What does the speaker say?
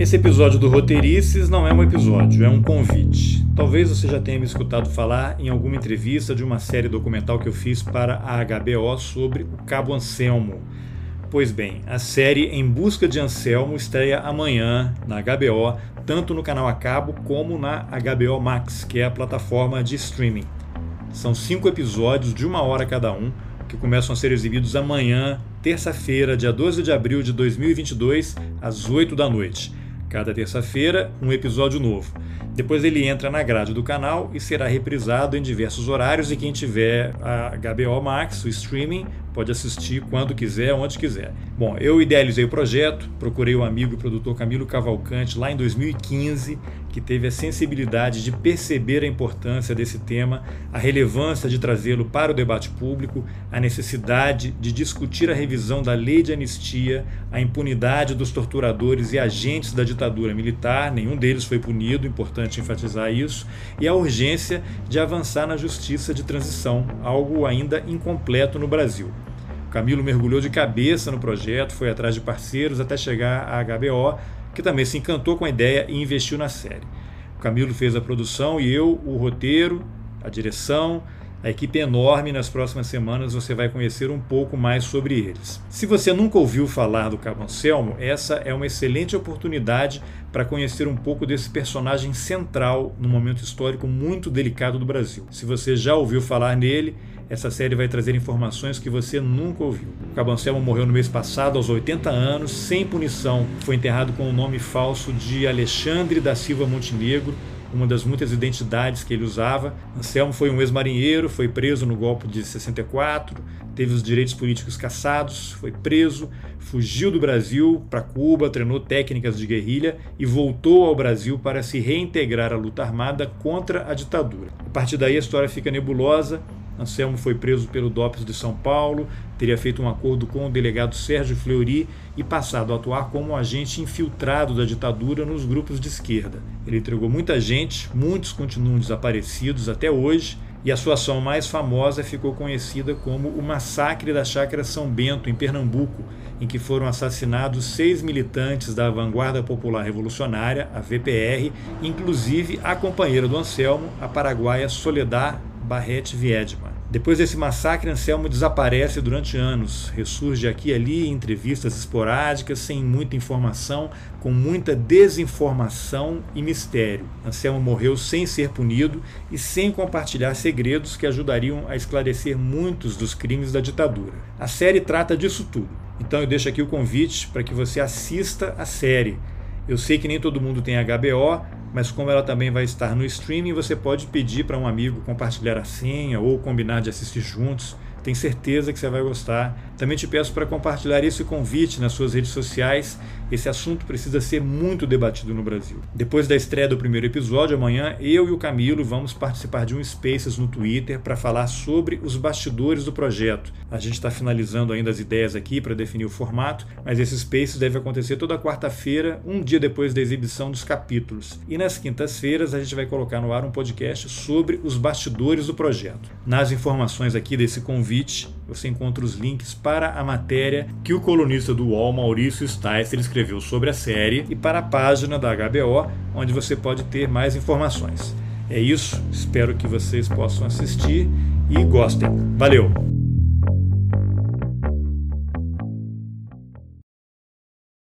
Esse episódio do Roteirices não é um episódio, é um convite. Talvez você já tenha me escutado falar em alguma entrevista de uma série documental que eu fiz para a HBO sobre o Cabo Anselmo. Pois bem, a série Em Busca de Anselmo estreia amanhã na HBO, tanto no canal a cabo como na HBO Max, que é a plataforma de streaming. São cinco episódios de uma hora cada um, que começam a ser exibidos amanhã, terça-feira, dia 12 de abril de 2022, às 8 da noite. Cada terça-feira, um episódio novo. Depois ele entra na grade do canal e será reprisado em diversos horários. E quem tiver a HBO Max, o streaming, pode assistir quando quiser, onde quiser. Bom, eu idealizei o projeto, procurei o amigo e produtor Camilo Cavalcante lá em 2015, que teve a sensibilidade de perceber a importância desse tema, a relevância de trazê-lo para o debate público, a necessidade de discutir a revisão da lei de anistia, a impunidade dos torturadores e agentes da ditadura militar, nenhum deles foi punido, importante enfatizar isso, e a urgência de avançar na justiça de transição, algo ainda incompleto no Brasil. Camilo mergulhou de cabeça no projeto, foi atrás de parceiros até chegar à HBO, que também se encantou com a ideia e investiu na série. O Camilo fez a produção e eu o roteiro, a direção, a equipe é enorme. Nas próximas semanas você vai conhecer um pouco mais sobre eles. Se você nunca ouviu falar do Cabo Anselmo, essa é uma excelente oportunidade para conhecer um pouco desse personagem central num momento histórico muito delicado do Brasil. Se você já ouviu falar nele, essa série vai trazer informações que você nunca ouviu. O Cabo Anselmo morreu no mês passado, aos 80 anos, sem punição. Foi enterrado com o nome falso de Alexandre da Silva Montenegro, uma das muitas identidades que ele usava. Anselmo foi um ex-marinheiro, foi preso no golpe de 64, teve os direitos políticos cassados, foi preso, fugiu do Brasil para Cuba, treinou técnicas de guerrilha e voltou ao Brasil para se reintegrar à luta armada contra a ditadura. A partir daí a história fica nebulosa Anselmo foi preso pelo DOPS de São Paulo, teria feito um acordo com o delegado Sérgio Fleury e passado a atuar como agente infiltrado da ditadura nos grupos de esquerda. Ele entregou muita gente, muitos continuam desaparecidos até hoje, e a sua ação mais famosa ficou conhecida como o Massacre da Chácara São Bento, em Pernambuco, em que foram assassinados seis militantes da Vanguarda Popular Revolucionária, a VPR, inclusive a companheira do Anselmo, a paraguaia Soledad Barrete Viedma. Depois desse massacre, Anselmo desaparece durante anos, ressurge aqui e ali em entrevistas esporádicas, sem muita informação, com muita desinformação e mistério. Anselmo morreu sem ser punido e sem compartilhar segredos que ajudariam a esclarecer muitos dos crimes da ditadura. A série trata disso tudo. Então eu deixo aqui o convite para que você assista a série. Eu sei que nem todo mundo tem HBO, mas como ela também vai estar no streaming, você pode pedir para um amigo compartilhar a senha ou combinar de assistir juntos. Tenho certeza que você vai gostar. Também te peço para compartilhar esse convite nas suas redes sociais. Esse assunto precisa ser muito debatido no Brasil. Depois da estreia do primeiro episódio, amanhã, eu e o Camilo vamos participar de um Spaces no Twitter para falar sobre os bastidores do projeto. A gente está finalizando ainda as ideias aqui para definir o formato, mas esse Spaces deve acontecer toda quarta-feira, um dia depois da exibição dos capítulos. E nas quintas-feiras a gente vai colocar no ar um podcast sobre os bastidores do projeto. Nas informações aqui desse convite, você encontra os links para a matéria que o colunista do UOL, Maurício Sticer, escreveu sobre a série e para a página da HBO, onde você pode ter mais informações. É isso, espero que vocês possam assistir e gostem. Valeu!